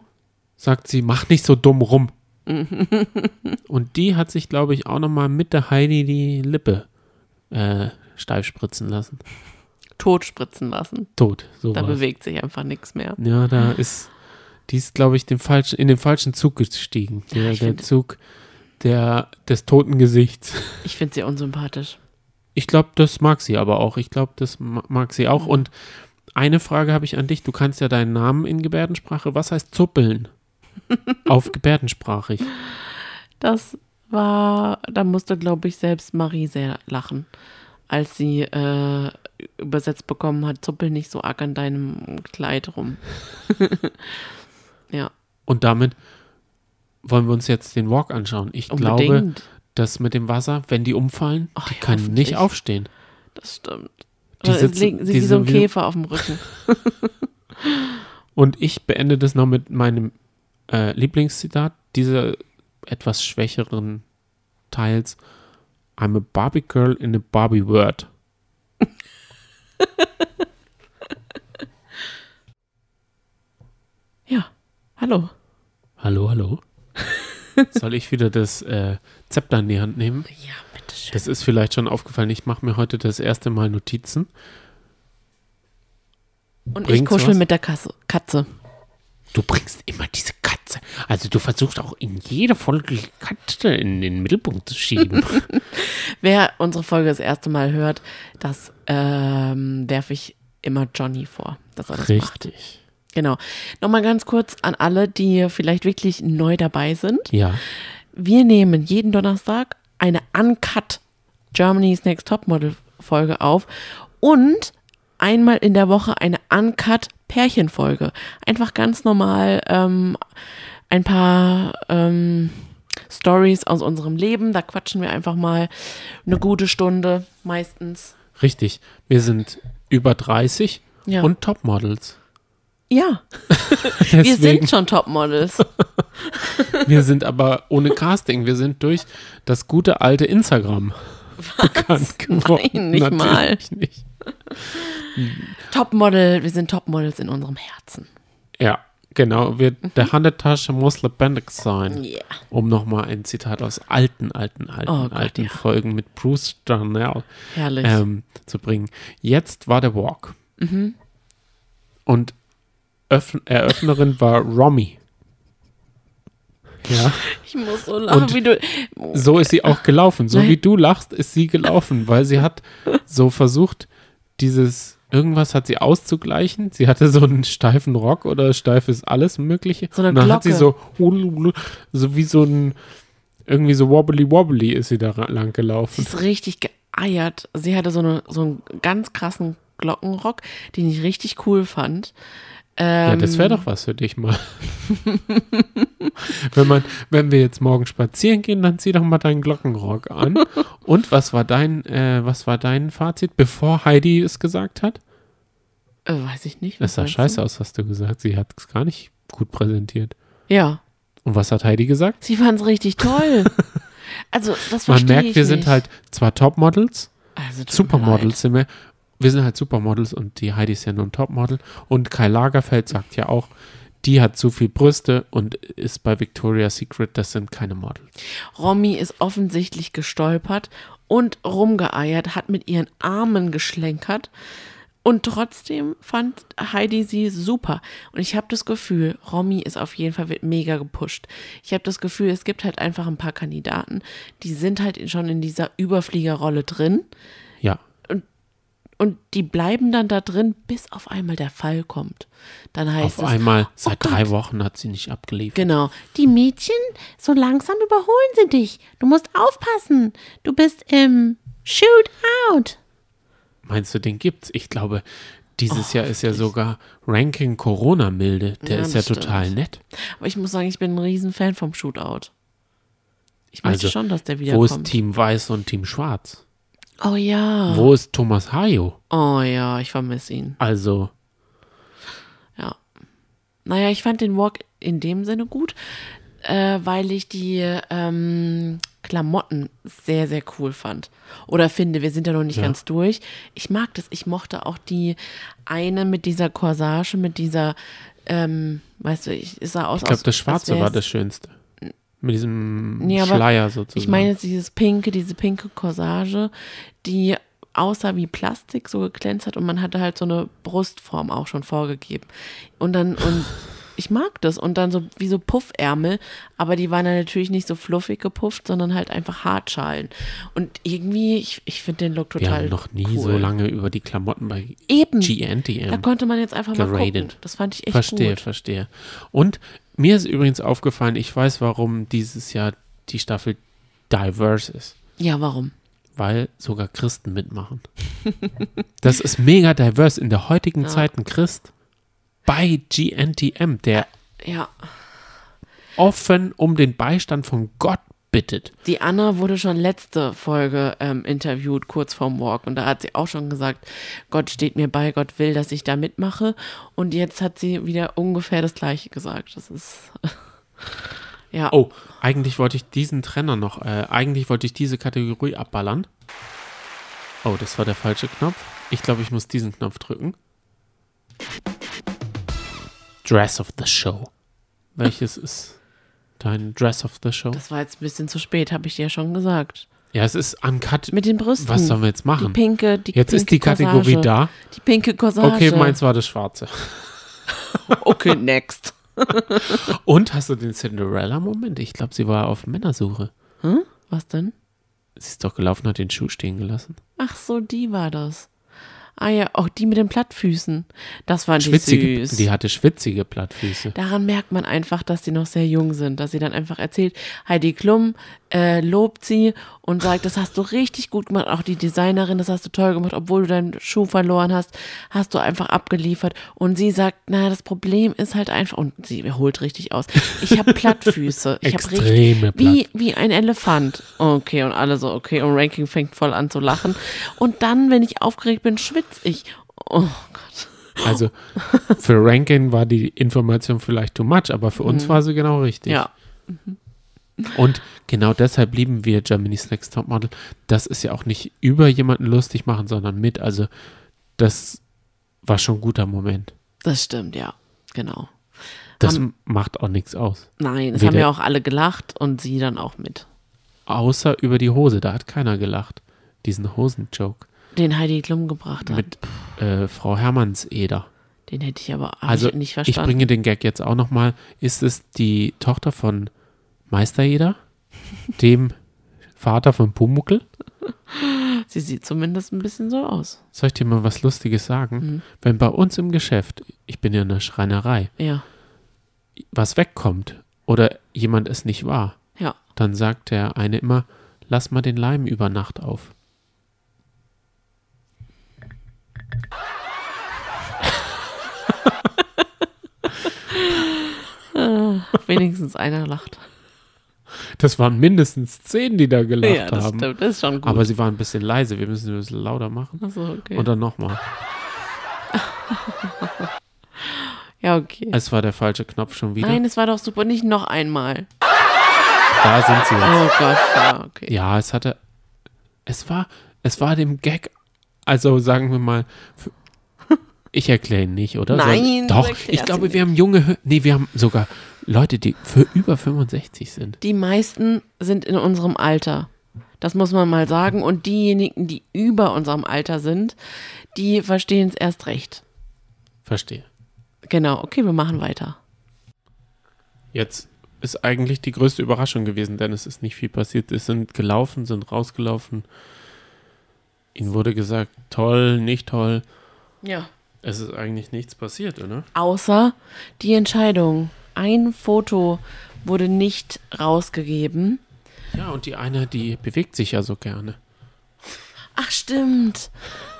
Sagt sie, mach nicht so dumm rum. [LAUGHS] Und die hat sich, glaube ich, auch nochmal mit der Heidi die Lippe äh, steif spritzen lassen. Tot spritzen lassen. Tot, so Da bewegt sich einfach nichts mehr. Ja, da ist, die ist, glaube ich, den falschen, in den falschen Zug gestiegen. Der, ich der Zug der, des toten Gesichts. [LAUGHS] Ich finde sie unsympathisch. Ich glaube, das mag sie aber auch. Ich glaube, das ma- mag sie auch. Und eine Frage habe ich an dich. Du kannst ja deinen Namen in Gebärdensprache. Was heißt zuppeln? [LAUGHS] Auf Gebärdensprachig. Das war, da musste, glaube ich, selbst Marie sehr lachen, als sie äh, übersetzt bekommen hat, zuppel nicht so arg an deinem Kleid rum. [LAUGHS] ja, Und damit wollen wir uns jetzt den Walk anschauen. Ich glaube, unbedingt. dass mit dem Wasser, wenn die umfallen, Ach die ja, können nicht aufstehen. Das stimmt. Die sitzen- liegen sie die wie so ein Käfer auf dem Rücken. Und ich beende das noch mit meinem äh, Lieblingszitat dieser etwas schwächeren Teils. I'm a Barbie girl in a Barbie world. [LAUGHS] Ja, hallo. Hallo, hallo. [LAUGHS] Soll ich wieder das äh, Zepter in die Hand nehmen? Ja, bitteschön. Das ist vielleicht schon aufgefallen. Ich mache mir heute das erste Mal Notizen. Und ich bringt's kuschel was? mit der Kasse, Katze. Du bringst immer diese Katze. Also du versuchst auch in jeder Folge die Katze in den Mittelpunkt zu schieben. [LAUGHS] Wer unsere Folge das erste Mal hört, das ähm, werfe ich immer Johnny vor, dass er das macht. Richtig. Genau. Nochmal ganz kurz an alle, die vielleicht wirklich neu dabei sind. Ja. Wir nehmen jeden Donnerstag eine Uncut Germany's Next Topmodel Folge auf und einmal in der Woche eine Uncut Pärchenfolge. Einfach ganz normal ähm, ein paar ähm, Stories aus unserem Leben. Da quatschen wir einfach mal eine gute Stunde meistens. Richtig. Wir sind über 30 Ja. und Topmodels. Ja, [LAUGHS] wir sind schon Topmodels. [LAUGHS] wir sind aber ohne Casting. Wir sind durch das gute alte Instagram bekannt geworden. Nein, nicht mal. Natürlich Nicht. Topmodel, wir sind Topmodels in unserem Herzen. Ja, genau. Wir, Der Handetasche muss lebendig sein. Yeah. Um nochmal ein Zitat aus alten, alten, alten, Oh Gott, alten ja. Folgen mit Bruce Darnell ähm, zu bringen. Jetzt war der Walk. Mhm. Und Öff Eröffnerin war Romy. Ja, ich muss so lachen, Und wie du. so ist sie auch gelaufen. So Nein. wie du lachst, ist sie gelaufen, weil sie hat so versucht, dieses irgendwas hat sie auszugleichen. Sie hatte so einen steifen Rock oder steifes alles Mögliche. So eine und dann hat sie so, Glocke. so wie so ein, irgendwie so wobbly wobbly ist sie da lang Sie gelaufen. ist richtig geeiert. Sie hatte so, eine, so einen ganz krassen Glockenrock, den ich richtig cool fand. Ja, Ähm, das wäre doch was für dich mal. [LAUGHS] wenn man, wenn wir jetzt morgen spazieren gehen, dann zieh doch mal deinen Glockenrock an. [LAUGHS] Und was war dein, äh, was war dein Fazit, bevor Heidi es gesagt hat? Äh, weiß ich nicht. Das sah scheiße du? aus, hast du gesagt. Sie hat es gar nicht gut präsentiert. Ja, Und was hat Heidi gesagt? sie fand es richtig toll. [LAUGHS] also, das Man merkt, wir nicht. sind halt zwar Topmodels, also. Supermodels sind wir. Wir sind halt Supermodels und die Heidi ist ja nur ein Topmodel. Und Kai Lagerfeld sagt ja auch, die hat zu viel Brüste und ist bei Victoria's Secret, das sind keine Models. Romy ist offensichtlich gestolpert und rumgeeiert, hat mit ihren Armen geschlenkert. Und trotzdem fand Heidi sie super. Und ich habe das Gefühl, Romy ist auf jeden Fall mega gepusht. Ich habe das Gefühl, es gibt halt einfach ein paar Kandidaten, die sind halt schon in dieser Überfliegerrolle drin. Und die bleiben dann da drin, bis auf einmal der Fall kommt. Dann heißt auf es, einmal, seit oh Gott. drei Wochen hat sie nicht abgeliefert. Genau. Die Mädchen, so langsam überholen sie dich. Du musst aufpassen. Du bist im Shootout. Meinst du, den gibt's? Ich glaube, dieses Jahr ist ja sogar Ranking Corona milde. Der Ja, ist ja das total stimmt. nett. Aber ich muss sagen, ich bin ein Riesenfan vom Shootout. Ich möchte Also, schon, dass der Wo wiederkommt. ist Team Weiß und Team Schwarz? Oh ja. Wo ist Thomas Hayo? Oh ja, ich vermisse ihn. Also, Ja. Naja, ich fand den Walk in dem Sinne gut, äh, weil ich die ähm, Klamotten sehr, sehr cool fand. Oder finde, wir sind ja noch nicht Ja. ganz durch. Ich mag das. Ich mochte auch die eine mit dieser Corsage, mit dieser, ähm, weißt du, ich sah aus. ich glaube, das Schwarze war das Schönste. Mit diesem Nee, Schleier sozusagen. Ich meine jetzt dieses pinke, diese pinke Corsage, die aussah wie Plastik, so geglänzt hat und man hatte halt so eine Brustform auch schon vorgegeben. Und dann, und [LAUGHS] ich mag das. Und dann so wie so Puffärmel, aber die waren dann natürlich nicht so fluffig gepufft, sondern halt einfach Hartschalen. Und irgendwie, ich, ich finde den Look Wir total haben noch nie cool. so lange über die Klamotten bei Eben. Da GNTM. konnte man jetzt einfach mal gucken. geradet. Das fand ich echt Verstehe, gut. verstehe. Und mir ist übrigens aufgefallen, ich weiß, warum dieses Jahr die Staffel diverse ist. Ja, warum? Weil sogar Christen mitmachen. [LAUGHS] das ist mega diverse. In der heutigen Ja. Zeit ein Christ bei GNTM, der Ja. offen um den Beistand von Gott bittet. Die Anna wurde schon letzte Folge ähm, interviewt, kurz vorm Walk. Und da hat sie auch schon gesagt, Gott steht mir bei, Gott will, dass ich da mitmache. Und jetzt hat sie wieder ungefähr das Gleiche gesagt. Das ist. [LAUGHS] ja. Oh, eigentlich wollte ich diesen Trenner noch, äh, eigentlich wollte ich diese Kategorie abballern. Oh, das war der falsche Knopf. Ich glaube, ich muss diesen Knopf drücken. Dress of the Show. Welches ist dein Dress of the Show? Das war jetzt ein bisschen zu spät, habe ich dir ja schon gesagt. ja, es ist uncut. Mit den Brüsten. Was sollen wir jetzt die machen? pinke, die Jetzt pinke ist die Kategorie Corsage. da. Die pinke Corsage. Okay, meins war das Schwarze. [LAUGHS] Okay, next. [LAUGHS] Und hast du den Cinderella-Moment? Ich glaube, sie war auf Männersuche. Hm? Was denn? Sie ist doch gelaufen, hat den Schuh stehen gelassen. Ach so, die war das. Ah ja, auch die mit den Plattfüßen. Das ich Schwitzige, süß. die hatte schwitzige Plattfüße. Daran merkt man einfach, dass sie noch sehr jung sind, dass sie dann einfach erzählt, Heidi Klum äh, lobt sie und sagt, das hast du richtig gut gemacht, auch die Designerin, das hast du toll gemacht, obwohl du deinen Schuh verloren hast, hast du einfach abgeliefert. Und sie sagt, naja, das Problem ist halt einfach, und sie holt richtig aus, ich habe [LAUGHS] Plattfüße. Ich habe Extreme richtig, wie, wie ein Elefant. Okay, und alle so, okay, und Ranking fängt voll an zu lachen. Und dann, wenn ich aufgeregt bin, schwitze ich. Oh Gott. Also [LAUGHS] für Rankin war die Information vielleicht too much, aber für uns war sie genau richtig. Mhm. Und genau deshalb lieben wir Germany's Next Topmodel. Das ist ja auch nicht über jemanden lustig machen, sondern mit. Also das war schon ein guter Moment. das stimmt, ja, genau. Das Haben- macht auch nichts aus. Nein, es Weder- haben ja auch alle gelacht und sie dann auch mit. Außer über die Hose, da hat keiner gelacht. Diesen Hosenjoke Den Heidi Klum gebracht hat. mit äh, Frau Hermanns-Eder. Den hätte ich aber Also ich nicht ich verstanden. bringe den Gag jetzt auch nochmal. Ist es die Tochter von Meister Eder, [LAUGHS] dem Vater von Pumuckel? [LAUGHS] Sie sieht zumindest ein bisschen so aus. Soll ich dir mal was Lustiges sagen? Mhm. Wenn bei uns im Geschäft, ich bin ja in der Schreinerei, Ja, was wegkommt oder jemand es nicht war, ja. dann sagt der eine immer, lass mal den Leim über Nacht auf. [LAUGHS] Wenigstens einer lacht. Das waren mindestens zehn, die da gelacht ja, das haben. stimmt. Das ist schon gut. Aber sie waren ein bisschen leise. Wir müssen ein bisschen lauter machen. Achso, okay. Und dann nochmal. [LAUGHS] ja, okay. Es war der falsche Knopf schon wieder. Nein, es war doch super. Nicht noch einmal. Da sind sie jetzt. Oh Gott, ja, okay. Ja, es hatte. Es war. Es war dem Gag. Also sagen wir mal. f- [LAUGHS] Ich erkläre ihn nicht, oder? Nein, du Doch, ich glaube, wir haben junge. Nee, wir haben sogar Leute, die für über 65 sind. Die meisten sind in unserem Alter. Das muss man mal sagen. Und diejenigen, die über unserem Alter sind, die verstehen es erst recht. Verstehe. Genau, okay, wir machen weiter. Jetzt ist eigentlich die größte Überraschung gewesen, denn es ist nicht viel passiert. Es sind gelaufen, sind rausgelaufen. Ihnen wurde gesagt, toll, nicht toll. Ja. Es ist eigentlich nichts passiert, oder? Außer die Entscheidung. Ein Foto wurde nicht rausgegeben. Ja, und die eine, die bewegt sich ja so gerne. Ach, stimmt.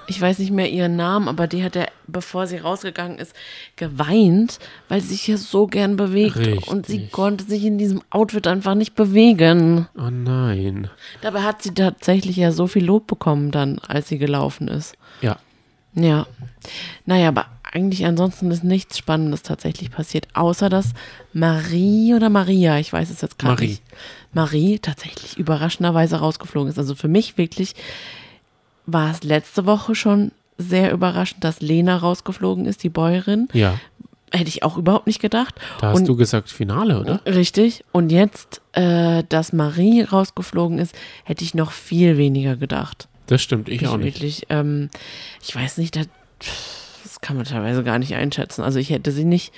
Ich weiß nicht mehr ihren Namen, aber die hat ja, bevor sie rausgegangen ist, geweint, weil sie sich ja so gern bewegt. Richtig. Und sie konnte sich in diesem Outfit einfach nicht bewegen. Oh nein. Dabei hat sie tatsächlich ja so viel Lob bekommen dann, als sie gelaufen ist. Ja, Ja. Naja, aber eigentlich ansonsten ist nichts Spannendes tatsächlich passiert, außer dass Marie oder Maria, ich weiß es jetzt gerade Marie. nicht, Marie tatsächlich überraschenderweise rausgeflogen ist. Also für mich wirklich war es letzte Woche schon sehr überraschend, dass Lena rausgeflogen ist, die Bäuerin. ja. Hätte ich auch überhaupt nicht gedacht. Da hast Und- du gesagt Finale, oder? Richtig. Und jetzt, äh, dass Marie rausgeflogen ist, hätte ich noch viel weniger gedacht. Das stimmt, ich Ich auch nicht. wirklich, ähm, ich weiß nicht, das, das kann man teilweise gar nicht einschätzen. Also ich hätte sie nicht,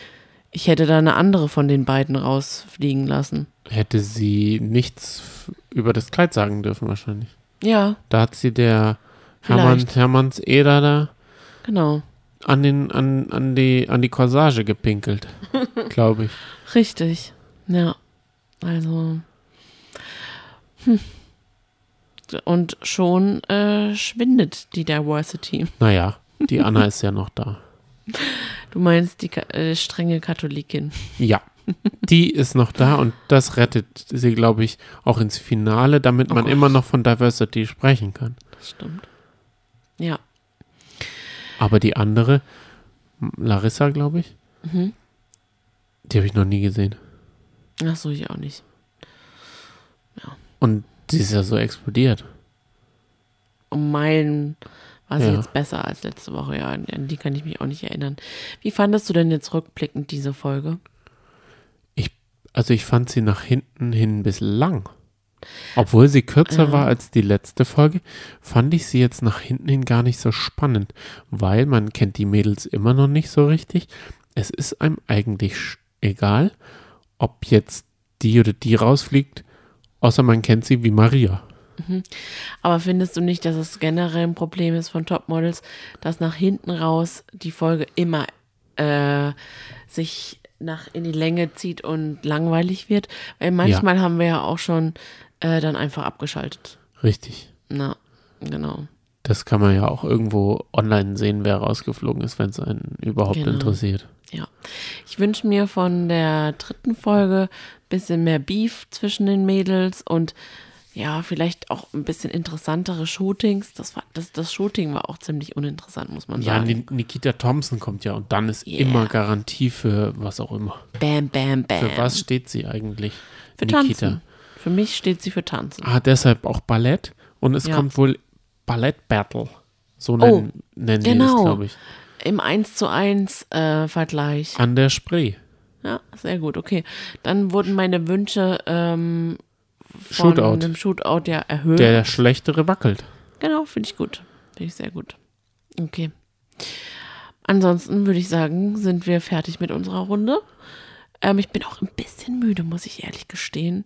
ich hätte da eine andere von den beiden rausfliegen lassen. Hätte sie nichts über das Kleid sagen dürfen, wahrscheinlich. Ja, Da hat sie der Hermann. Hermanns Eder da genau. an, den, an, an, die, an die Corsage gepinkelt, [LAUGHS] glaube ich. Richtig. Ja. Also. Hm. Und schon äh, schwindet die Diversity. Naja, die Anna ist ja noch da. Du meinst die äh, strenge Katholikin. Ja, die ist noch da und das rettet sie, glaube ich, auch ins Finale, damit man Oh immer noch von Diversity sprechen kann. Das stimmt. Ja. Aber die andere, Larissa, glaube ich, Mhm. die habe ich noch nie gesehen. Ach so, ich auch nicht. Und sie ist ja so explodiert. um Meilen war sie Ja. jetzt besser als letzte Woche. Ja, an die kann ich mich auch nicht erinnern. Wie fandest du denn jetzt rückblickend diese Folge? Also ich fand sie nach hinten hin ein bisschen lang. Obwohl sie kürzer Ja. war als die letzte Folge, fand ich sie jetzt nach hinten hin gar nicht so spannend, weil man kennt die Mädels immer noch nicht so richtig. Es ist einem eigentlich egal, ob jetzt die oder die rausfliegt, außer man kennt sie wie Maria. Aber findest du nicht, dass es generell ein Problem ist von Topmodels, dass nach hinten raus die Folge immer äh, sich nach in die Länge zieht und langweilig wird? Weil manchmal haben wir ja auch schon äh, dann einfach abgeschaltet. Richtig. Na, genau. Das kann man ja auch irgendwo online sehen, wer rausgeflogen ist, wenn es einen überhaupt Genau. interessiert. Ja. Ich wünsche mir von der dritten Folge ein bisschen mehr Beef zwischen den Mädels und ja, vielleicht auch ein bisschen interessantere Shootings. Das, war, das, das Shooting war auch ziemlich uninteressant, muss man Ja, sagen. Ni- Nikita Thompson kommt ja und dann ist Yeah. immer Garantie für was auch immer. Bam, bam, bam. Für was steht sie eigentlich? Für Tanzen. Für mich steht sie für Tanzen. Ah, deshalb auch Ballett und es Ja. kommt wohl Ballett Battle. So Oh, nennen, nennen die es, genau. glaube ich. Im 1 zu 1 äh, Vergleich. An der Spree. Ja, sehr gut. Okay. Dann wurden meine Wünsche ähm, von Shootout. dem Shootout ja erhöht. Der Schlechtere wackelt. Genau, finde ich gut. Finde ich sehr gut. Okay. Ansonsten würde ich sagen, sind wir fertig mit unserer Runde. Ähm, ich bin auch ein bisschen müde, muss ich ehrlich gestehen.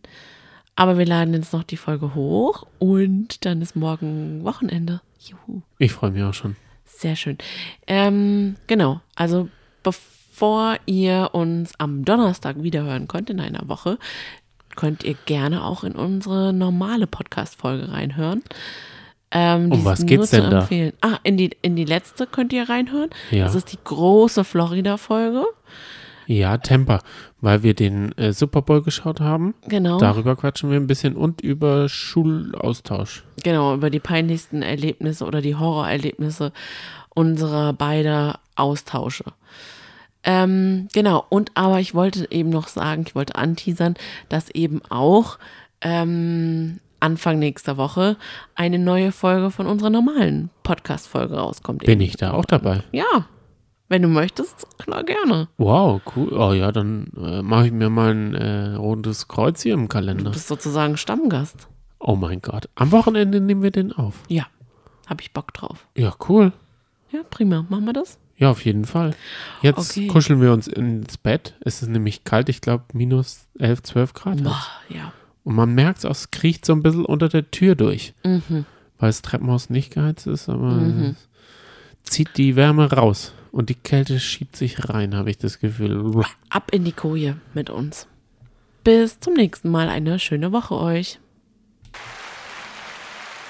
Aber wir laden jetzt noch die Folge hoch und dann ist morgen Wochenende. Juhu. Ich freue mich auch schon. Sehr schön. Ähm, genau, also bevor ihr uns am Donnerstag wiederhören könnt in einer Woche, könnt ihr gerne auch in unsere normale Podcast-Folge reinhören. Ähm, Um was geht's denn da? empfehlen. Ah, in die, in die letzte könnt ihr reinhören. Ja. Das ist die große Florida-Folge. Ja, Temper, weil wir den äh, Super Bowl geschaut haben. Genau. Darüber quatschen wir ein bisschen und über Schulaustausch. Genau, über die peinlichsten Erlebnisse oder die Horrorerlebnisse unserer beider Austausche. Ähm, genau, und aber ich wollte eben noch sagen, ich wollte anteasern, dass eben auch ähm, Anfang nächster Woche eine neue Folge von unserer normalen Podcast-Folge rauskommt. Bin Eben. ich da auch dabei? Ja, wenn du möchtest, klar, gerne. Wow, cool. Oh ja, dann äh, mache ich mir mal ein äh, rundes Kreuz hier im Du Kalender. bist sozusagen Stammgast. Oh mein Gott. Am Wochenende nehmen wir den auf. Ja, habe ich Bock drauf. Ja, cool. Ja, prima. Machen wir das? Ja, auf jeden Fall. Jetzt Okay. kuscheln wir uns ins Bett. Es ist nämlich kalt, ich glaube minus 11, 12 Grad. Boah, ja. Und man merkt es auch, es kriecht so ein bisschen unter der Tür durch. Mhm. Weil das Treppenhaus nicht geheizt ist, aber es zieht die Wärme raus. Und die Kälte schiebt sich rein, habe ich das Gefühl. ab in die Koje mit uns. Bis zum nächsten Mal. Eine schöne Woche euch.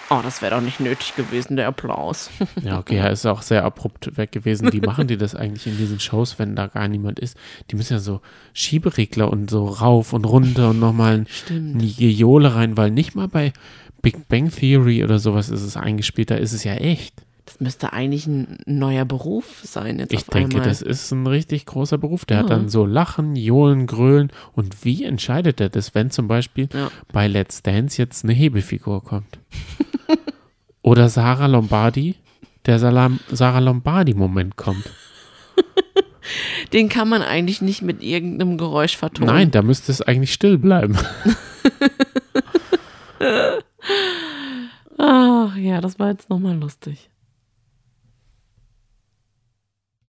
Oh, das wäre doch nicht nötig gewesen, der Applaus. Ja, okay, er ist auch sehr abrupt weg gewesen. Wie machen die das eigentlich in diesen Shows, wenn da gar niemand ist? Die müssen ja so Schieberegler und so rauf und runter und nochmal eine Geole rein, weil nicht mal bei Big Bang Theory oder sowas ist es eingespielt, da ist es ja echt. Das müsste eigentlich ein neuer Beruf sein jetzt Ich denke, einmal. das ist ein richtig großer Beruf. Der hat Ja. dann so Lachen, Johlen, Grölen. Und wie entscheidet er das, wenn zum Beispiel Ja. bei Let's Dance jetzt eine Hebefigur kommt? [LAUGHS] Oder Sarah Lombardi, der Salam Sarah Lombardi-Moment kommt. [LAUGHS] Den kann man eigentlich nicht mit irgendeinem Geräusch vertonen. Nein, da müsste es eigentlich still bleiben. [LAUGHS] Ach ja, das war jetzt nochmal lustig.